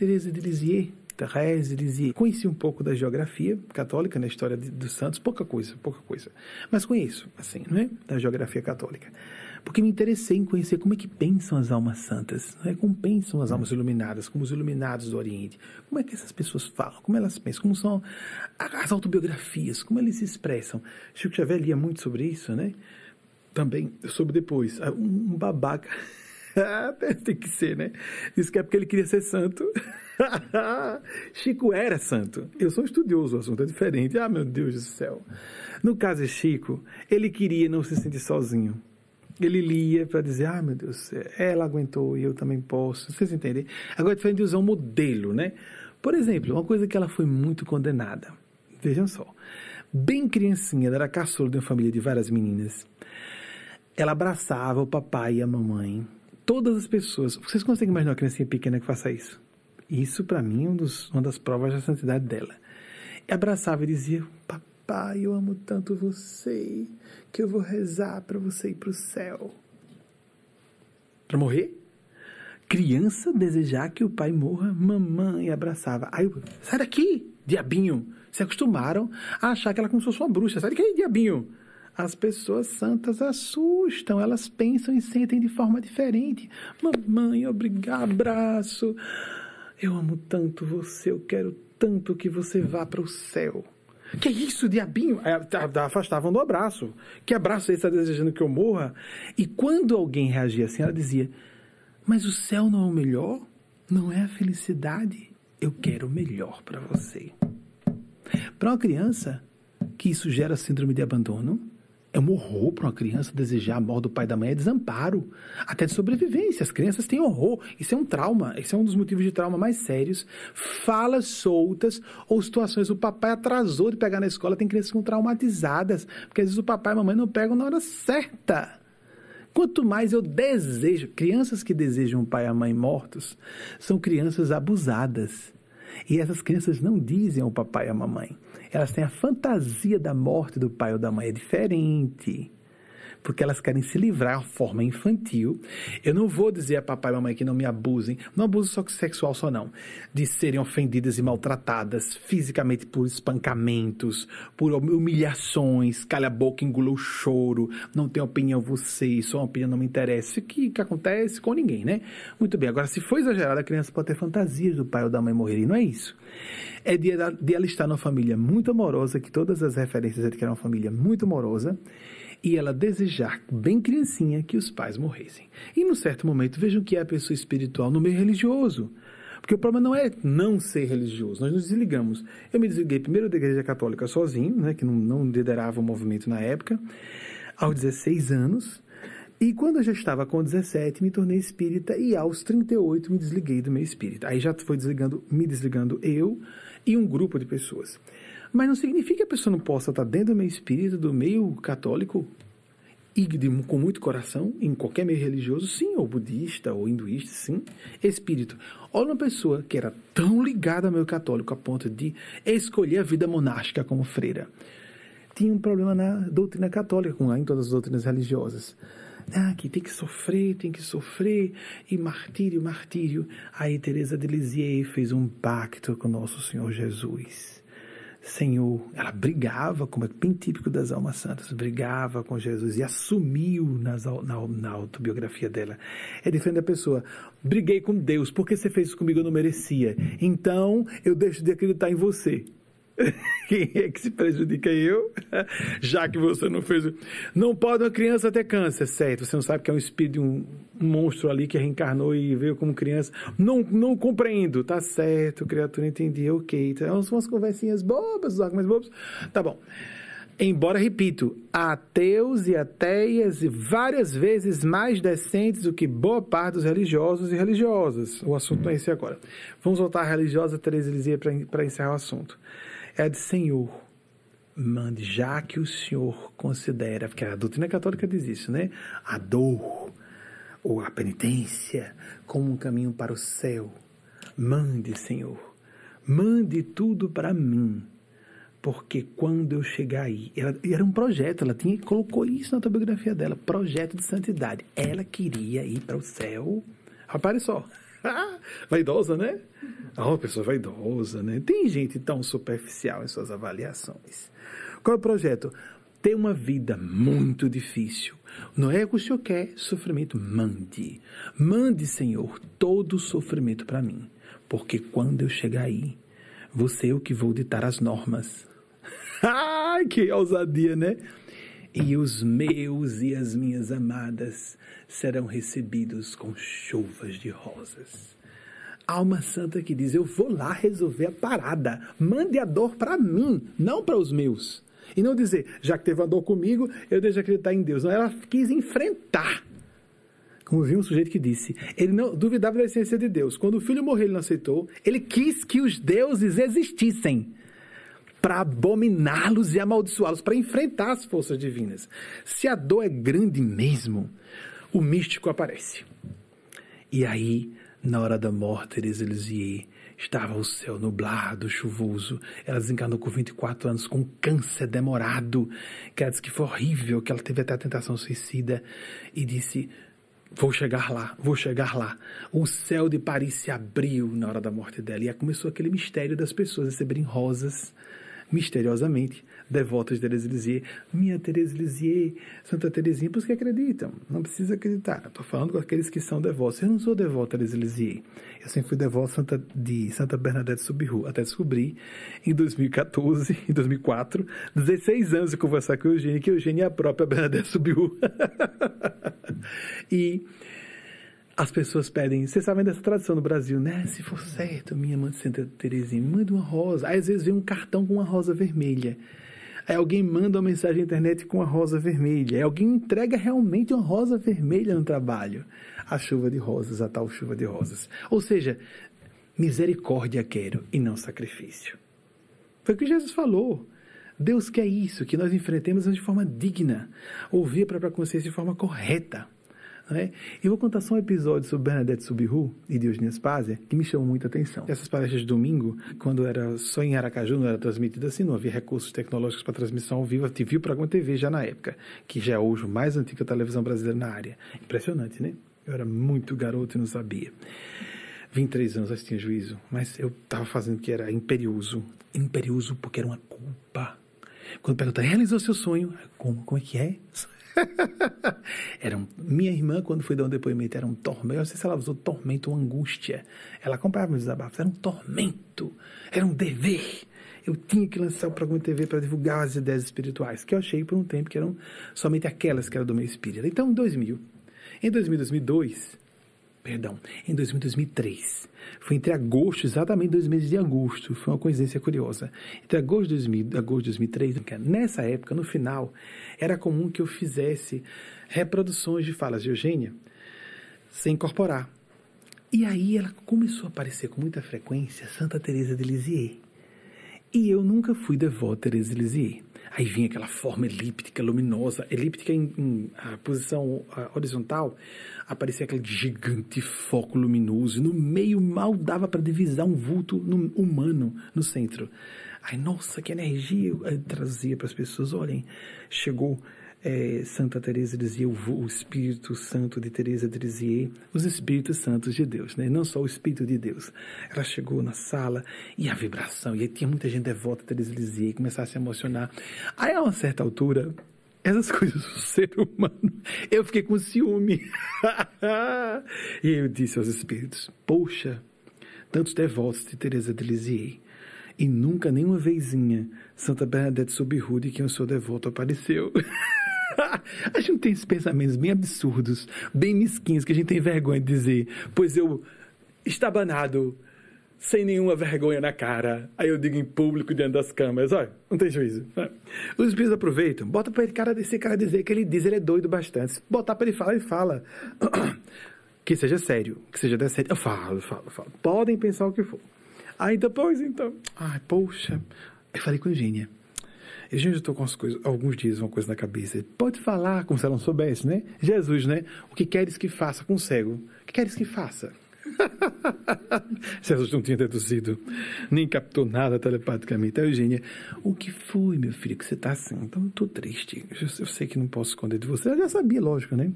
Teresa de Lisieux, Thérèse de Lisieux. Conheci um pouco da geografia católica, na história de, dos santos, pouca coisa, pouca coisa. Mas conheço, assim, não é? Da geografia católica. Porque me interessei em conhecer como é que pensam as almas santas, não é? como pensam as almas iluminadas, como os iluminados do Oriente, como é que essas pessoas falam, como elas pensam, como são as autobiografias, como eles se expressam. Chico Xavier lia muito sobre isso, né? Também, soube depois, um babaca Tem que ser, né? Isso que é porque ele queria ser santo. Chico era santo. Eu sou estudioso, o assunto é diferente. Ah, meu Deus do céu. No caso de Chico, ele queria não se sentir sozinho. Ele lia para dizer, ah, meu Deus, ela aguentou e eu também posso. Vocês entendem? Agora é diferente de usar um modelo, né? Por exemplo, uma coisa que ela foi muito condenada. Vejam só. Bem criancinha, ela era caçula de uma família de várias meninas. Ela abraçava o papai e a mamãe todas as pessoas. Vocês conseguem imaginar uma criancinha pequena que faça isso? Isso, para mim, é um dos, uma das provas da santidade dela. E abraçava e dizia: Papai, eu amo tanto você que eu vou rezar para você ir para o céu. Para morrer? Criança desejar que o pai morra, mamãe abraçava. Aí eu, sai daqui, diabinho. Se acostumaram a achar que ela é como se fosse uma bruxa. Sai daqui, diabinho. As pessoas santas assustam, elas pensam e sentem de forma diferente. Mamãe, obrigado, abraço. Eu amo tanto você, eu quero tanto que você vá para o céu. Que isso, diabinho? É, tá, tá, afastavam do abraço. Que abraço é esse? Está desejando que eu morra? E quando alguém reagia assim, ela dizia: Mas o céu não é o melhor? Não é a felicidade? Eu quero o melhor para você. Para uma criança, que isso gera síndrome de abandono, é um horror para uma criança desejar a morte do pai e da mãe, é desamparo, até de sobrevivência. As crianças têm horror. Isso é um trauma. Isso é um dos motivos de trauma mais sérios. Falas soltas ou situações. O papai atrasou de pegar na escola, tem crianças que são traumatizadas, porque às vezes o papai e a mamãe não pegam na hora certa. Quanto mais eu desejo, crianças que desejam o pai e a mãe mortos são crianças abusadas. E essas crianças não dizem ao papai e à mamãe. Elas têm a fantasia da morte do pai ou da mãe. É diferente porque elas querem se livrar de forma infantil. Eu não vou dizer a papai e mamãe que não me abusem, não abuso só sexual só não, de serem ofendidas e maltratadas fisicamente por espancamentos, por humilhações, calha a boca, engula o choro, não tem opinião você, sua opinião não me interessa, o que, que acontece com ninguém, né? Muito bem, agora se for exagerado, a criança pode ter fantasias do pai ou da mãe morrerem, não é isso. É de, de ela estar numa família muito amorosa, que todas as referências é de que era uma família muito amorosa, e ela desejar, bem criancinha, que os pais morressem. E num certo momento, vejam que é a pessoa espiritual no meio religioso. Porque o problema não é não ser religioso, nós nos desligamos. Eu me desliguei primeiro da igreja católica sozinho, né, que não, não liderava o movimento na época, aos 16 anos. E quando eu já estava com 17, me tornei espírita e aos 38 me desliguei do meio espírita. Aí já foi desligando, me desligando eu e um grupo de pessoas. Mas não significa que a pessoa não possa estar dentro do meio espírita, do meio católico, e de, com muito coração, em qualquer meio religioso, sim, ou budista, ou hinduísta, sim, espírito. Olha uma pessoa que era tão ligada ao meio católico a ponto de escolher a vida monástica como freira. Tinha um problema na doutrina católica, como em todas as doutrinas religiosas. Ah, que tem que sofrer, tem que sofrer, e martírio, martírio. Aí Teresa de Lisieux fez um pacto com nosso Senhor Jesus Senhor, ela brigava, como é bem típico das almas santas, brigava com Jesus e assumiu nas, na, na autobiografia dela. É diferente da pessoa, briguei com Deus, porque você fez isso comigo, eu não merecia. Então, eu deixo de acreditar em você. Quem é que se prejudica eu? Já que você não fez. Não pode uma criança ter câncer, certo? Você não sabe que é um espírito, um, um monstro ali que reencarnou e veio como criança. Não, não compreendo. Tá certo, criatura, entendi, ok. Então, umas conversinhas bobas, os argumentos bobos. Tá bom. Embora, repito, ateus e ateias várias vezes mais decentes do que boa parte dos religiosos e religiosas. O assunto é esse agora. Vamos voltar à religiosa Teresa Lizia para encerrar o assunto de Senhor, mande, já que o Senhor considera, porque a doutrina católica diz isso, né? A dor ou a penitência como um caminho para o céu. Mande, Senhor, mande tudo para mim, porque quando eu chegar aí, ela, era um projeto, ela tinha colocou isso na autobiografia dela, projeto de santidade. Ela queria ir para o céu. Rapaz, só. Vaidosa, né? Oh, pessoa vaidosa, né? Tem gente tão superficial em suas avaliações. Qual é o projeto? Ter uma vida muito difícil. Não é o que o Senhor quer, sofrimento, mande. Mande, Senhor, todo o sofrimento para mim. Porque quando eu chegar aí, você é o que vou ditar as normas. Ai, que ousadia, né? E os meus e as minhas amadas serão recebidos com chuvas de rosas. Alma santa que diz: Eu vou lá resolver a parada. Mande a dor para mim, não para os meus. E não dizer, já que teve uma dor comigo, eu deixo de acreditar em Deus. Não, ela quis enfrentar. Como viu um sujeito que disse, ele não duvidava da essência de Deus. Quando o filho morreu, ele não aceitou. Ele quis que os deuses existissem para abominá-los e amaldiçoá-los, para enfrentar as forças divinas. Se a dor é grande mesmo, o místico aparece. E aí, na hora da morte, Teresa Lisieux Estava o céu nublado, chuvoso. Ela desencarnou com 24 anos com câncer demorado. Que ela disse que foi horrível, que ela teve até a tentação suicida. E disse: Vou chegar lá, vou chegar lá. O céu de Paris se abriu na hora da morte dela. E começou aquele mistério das pessoas receberem rosas misteriosamente devotas de Teresa Lisieux. Minha Teresa Lisieux, Santa Teresinha, os que acreditam. Não precisa acreditar. Estou falando com aqueles que são devotos. Eu não sou devoto a Teresa Lisieux. Eu sempre fui devoto Santa, de Santa Bernadette Subiru, até descobri em 2014, em 2004, 16 anos de conversar com o Eugênio, que Eugênio é a própria Bernadette Subiru. e as pessoas pedem, vocês sabem dessa tradição no Brasil, né? Se for certo, minha mãe de Santa Teresinha, me manda uma rosa. Aí às vezes vem um cartão com uma rosa vermelha. Aí alguém manda uma mensagem na internet com uma rosa vermelha. Aí alguém entrega realmente uma rosa vermelha no trabalho. A chuva de rosas, a tal chuva de rosas. Ou seja, misericórdia quero e não sacrifício. Foi o que Jesus falou. Deus quer isso, que nós enfrentemos de forma digna, ouvir a própria consciência de forma correta. Né? E vou contar só um episódio sobre Bernadette Subiru e Diogênio Spásia que me chamou muita atenção. Essas palestras de domingo, quando era só em Aracaju, não era transmitida assim, não havia recursos tecnológicos para transmissão ao vivo, TV o programa TV já na época, que já é hoje o mais antigo da televisão brasileira na área. Impressionante, né? Eu era muito garoto e não sabia. 23 anos, já tinha juízo, mas eu estava fazendo que era imperioso. Imperioso porque era uma culpa. Quando perguntaram, realizou seu sonho? Como, como é que é? era um, minha irmã, quando foi dar um depoimento, era um tormento. Eu não sei se ela usou tormento ou angústia. Ela comprava meus desabafos. Era um tormento. Era um dever. Eu tinha que lançar o programa de TV para divulgar as ideias espirituais, que eu achei por um tempo que eram somente aquelas que eram do meu espírito. Então, em 2000, em 2000, 2002, perdão, em 2000, 2003. Foi entre agosto, exatamente dois meses de agosto. Foi uma coincidência curiosa. Entre agosto de 2000, agosto de 2003, nessa época, no final, era comum que eu fizesse reproduções de falas de Eugênia sem incorporar. E aí ela começou a aparecer com muita frequência Santa Teresa de Lisieux. E eu nunca fui devoto a Teresa de Lisieux. Aí vinha aquela forma elíptica, luminosa, elíptica em, em a posição a, horizontal, aparecia aquele gigante foco luminoso, no meio mal dava para divisar um vulto no, humano no centro. Aí, nossa, que energia eu, eu trazia para as pessoas. Olhem, chegou é, Santa Teresa dizia o, o, Espírito Santo de Teresa de Lisieux, os Espíritos Santos de Deus, né? não só o Espírito de Deus. Ela chegou na sala e a vibração, e aí tinha muita gente devota a Teresa de Lisieux, começava a se emocionar. Aí a uma certa altura, essas coisas do ser humano, eu fiquei com ciúme. e eu disse aos Espíritos, poxa, tantos devotos de Teresa de Lisieux, e nunca, nenhuma vezinha, Santa Bernadette Subiru, de quem eu sou devoto, apareceu. a gente tem esses pensamentos bem absurdos, bem mesquinhos, que a gente tem vergonha de dizer, pois eu estabanado, sem nenhuma vergonha na cara. Aí eu digo em público, diante das câmeras, olha, não tem juízo. Os espíritos aproveitam, bota para ele cara desse cara dizer que ele diz, ele é doido bastante. Botar para ele falar, ele fala. que seja sério, que seja decente. Eu falo, falo, falo. Podem pensar o que for. Aí depois, então, ai, poxa, eu falei com Eugênia. Eugênia, eu estou com as coisas, alguns dias uma coisa na cabeça. Pode falar como se ela não soubesse, né? Jesus, né? O que queres que faça com o cego? O que queres que faça? Jesus não tinha deduzido, nem captou nada telepaticamente. A Eugênia, o que foi, meu filho, que você está assim? Então, eu estou triste. Eu, eu sei que não posso esconder de você. Eu já sabia, lógico, né?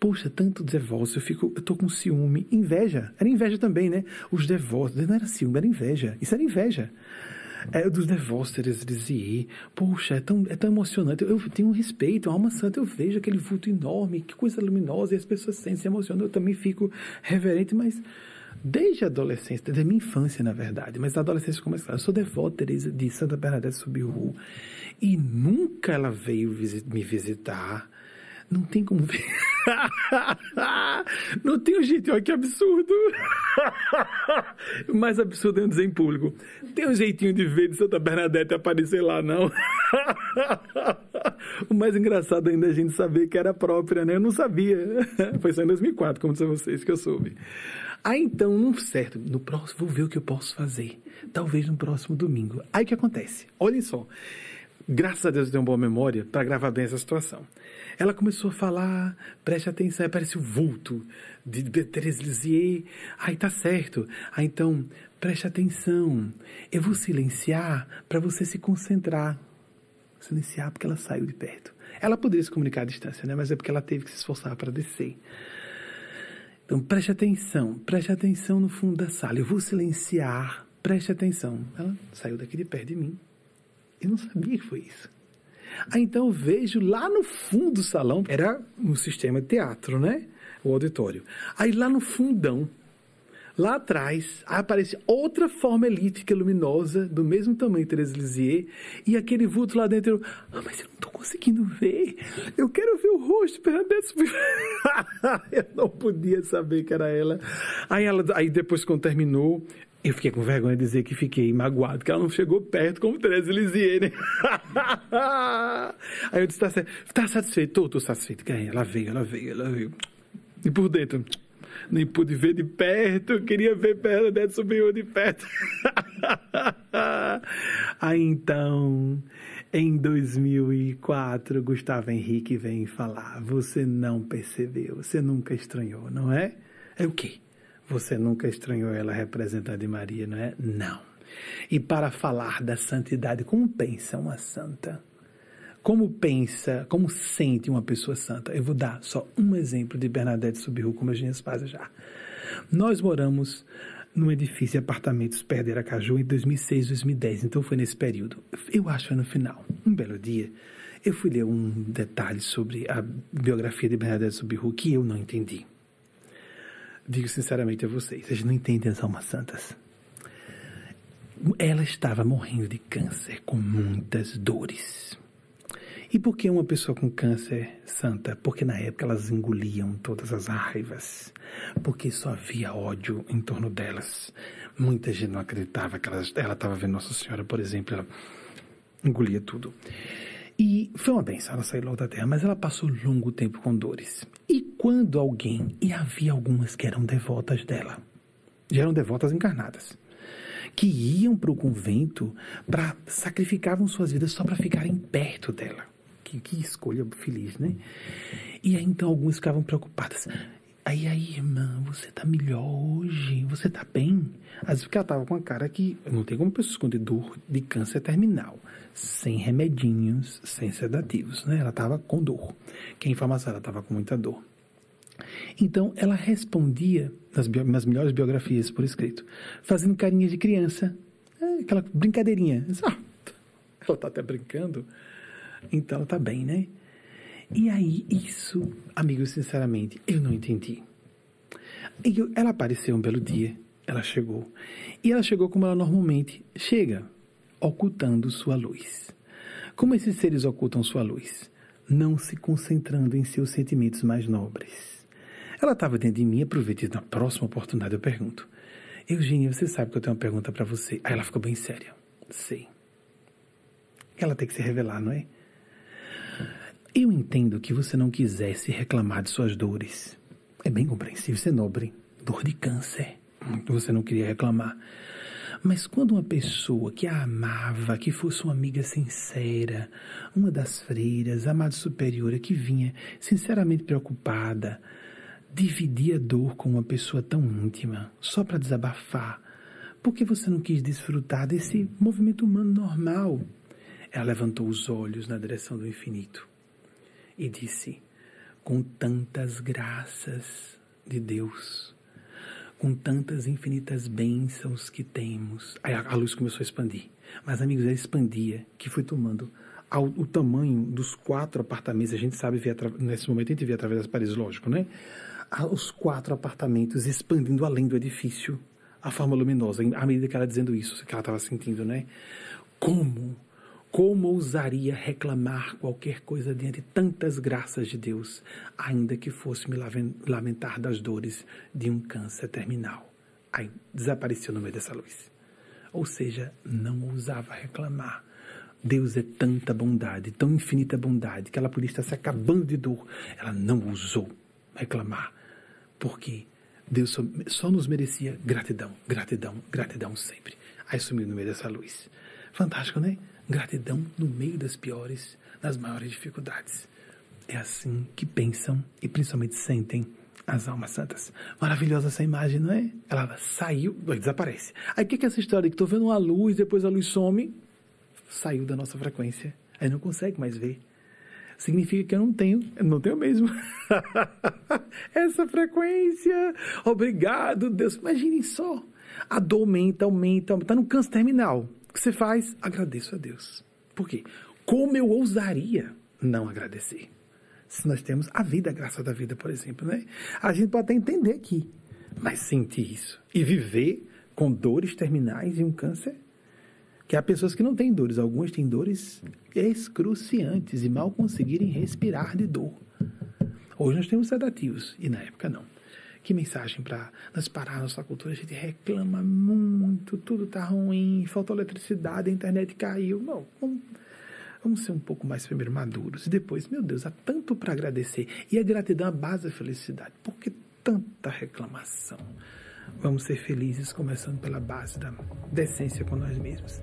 Poxa, tanto divórcio, eu fico, eu tô com ciúme, inveja. Era inveja também, né? Os divórcios, não era ciúme, era inveja. Isso era inveja. É, dos divórcios, dizia, poxa, é tão, é tão emocionante. Eu, tenho um respeito, a alma santa, eu vejo aquele vulto enorme, que coisa luminosa, e as pessoas sentem, se emocionam. Eu também fico reverente, mas desde a adolescência, desde a minha infância, na verdade, mas na adolescência começou. Eu sou devota de Santa Bernadette Subiru e nunca ela veio me visitar. Não tem como ver. Não tem jeitinho, olha que absurdo. Mais absurdo é dizer em público. Tem um jeitinho de ver de Santa Bernadette aparecer lá, não. O mais engraçado ainda é a gente saber que era própria, né? Eu não sabia. Foi só em 2004, como disse a vocês, que eu soube. Aí então, num certo, no próximo, vou ver o que eu posso fazer. Talvez no próximo domingo. Aí o que acontece? Olhem só. Graças a Deus eu tenho uma boa memória para gravar bem essa situação. Ela começou a falar, preste atenção, aparece o vulto de Therese Lisier. Aí tá certo. Aí então, preste atenção. Eu vou silenciar para você se concentrar. Silenciar porque ela saiu de perto. Ela poderia se comunicar à distância, né? Mas é porque ela teve que se esforçar para descer. Então preste atenção, preste atenção no fundo da sala. Eu vou silenciar, preste atenção. Ela saiu daqui de perto de mim. Eu não sabia que foi isso. Aí então eu vejo lá no fundo do salão, era no sistema teatro, né? O auditório. Aí lá no fundão, lá atrás, aparece outra forma elíptica luminosa, do mesmo tamanho Thérèse Lisier, e aquele vulto lá dentro. Ah, mas eu não estou conseguindo ver. Eu quero ver o rosto Bernadette. eu não podia saber que era ela. Aí, ela, aí depois, quando terminou, eu fiquei com vergonha de dizer que fiquei magoado, que ela não chegou perto como Teresa né? Aí eu disse, tá, tá satisfeito? Tô, tô satisfeito. Ganhei. Ela veio, ela veio, ela veio. E por dentro, nem pude ver de perto, queria ver perto, né? subiu de perto. Aí então, em 2004, Gustavo Henrique vem falar, você não percebeu, você nunca estranhou, não é? É o quê? Você nunca estranhou ela representando Maria, não é? Não. E para falar da santidade, como pensa uma santa? Como pensa, como sente uma pessoa santa? Eu vou dar só um exemplo de Bernadette Subiru, como a gente faz já. Nós moramos num edifício de apartamentos perto de Aracaju em 2006, 2010, então foi nesse período. Eu acho que no final, um belo dia, eu fui ler um detalhe sobre a biografia de Bernadette Subiru que eu não entendi digo sinceramente a vocês, vocês não entendem as almas santas. Ela estava morrendo de câncer, com muitas dores. E por que uma pessoa com câncer santa? Porque na época elas engoliam todas as raivas, porque só havia ódio em torno delas. Muita gente não acreditava que ela estava vendo Nossa Senhora, por exemplo, ela engolia tudo. Foi uma benção ela sair logo da terra, mas ela passou longo tempo com dores. E quando alguém, e havia algumas que eram devotas dela, já eram devotas encarnadas, que iam para o convento para sacrificavam suas vidas só para ficarem perto dela. Que, que escolha feliz, né? E aí então algumas ficavam preocupadas. Aí, aí, irmã, você tá melhor hoje? Você tá bem? Às vezes ela tava com a cara que não tem como pessoa esconder dor de câncer terminal, sem remedinhos, sem sedativos, né? Ela tava com dor. Quem informação, ela tava com muita dor. Então, ela respondia nas, nas melhores biografias por escrito, fazendo carinha de criança, é, aquela brincadeirinha. Ela tá até brincando, então ela tá bem, né? E aí, isso, amigos, sinceramente, eu não entendi. Eu, ela apareceu um belo dia, ela chegou. E ela chegou como ela normalmente chega, ocultando sua luz. Como esses seres ocultam sua luz? Não se concentrando em seus sentimentos mais nobres. Ela estava dentro de mim, aproveitei na próxima oportunidade, eu pergunto. Eugênia, você sabe que eu tenho uma pergunta para você. Aí ela ficou bem séria. Sei. Ela tem que se revelar, não é? Eu entendo que você não quisesse reclamar de suas dores. É bem compreensível, você é nobre. Dor de câncer. Você não queria reclamar. Mas quando uma pessoa que a amava, que fosse uma amiga sincera, uma das freiras, amada superiora, que vinha sinceramente preocupada, dividia a dor com uma pessoa tão íntima, só para desabafar, por que você não quis desfrutar desse movimento humano normal? Ela levantou os olhos na direção do infinito e disse: com tantas graças de Deus, com tantas infinitas bênçãos que temos. Aí a luz começou a expandir. Mas, amigos, ela expandia, que foi tomando ao, o tamanho dos quatro apartamentos. A gente sabe, ver, nesse momento a gente vê através das paredes, lógico, né? Os quatro apartamentos expandindo além do edifício a forma luminosa, à medida que ela dizendo isso, que ela estava sentindo, né? Como? Como ousaria reclamar qualquer coisa diante de tantas graças de Deus, ainda que fosse me lamentar das dores de um câncer terminal? Aí desapareceu no meio dessa luz. Ou seja, não ousava reclamar. Deus é tanta bondade, tão infinita bondade, que ela podia estar se acabando de dor. Ela não ousou reclamar. Por quê? Deus só, só, nos merecia gratidão, gratidão, gratidão sempre. Aí sumiu no meio dessa luz. Fantástico, né? Gratidão no meio das piores, das maiores dificuldades. É assim que pensam e principalmente sentem as almas santas. Maravilhosa essa imagem, não é? Ela saiu, desaparece. Aí o que é essa história? Que estou vendo uma luz, depois a luz some, saiu da nossa frequência. Aí não consegue mais ver significa que eu não tenho, eu não tenho mesmo essa frequência. Obrigado, Deus. Imaginem só. A dor aumenta, aumenta, aumenta. Está no câncer terminal. Que você faz? Agradeço a Deus. Por quê? Como eu ousaria não agradecer? Se nós temos a vida, a graça da vida, por exemplo, né? A gente pode até entender aqui, mas sentir isso e viver com dores terminais e um câncer que há pessoas que não têm dores, algumas têm dores excruciantes e mal conseguirem respirar de dor. Hoje nós temos sedativos e na época não. Que mensagem para nós parar nossa cultura? A gente reclama muito, tudo está ruim, faltou eletricidade, a internet caiu. Não, vamos, vamos ser um pouco mais primeiro maduros e depois, meu Deus, há tanto para agradecer. E a gratidão é a base da felicidade. Por que tanta reclamação? Vamos ser felizes, começando pela base da decência com nós mesmos.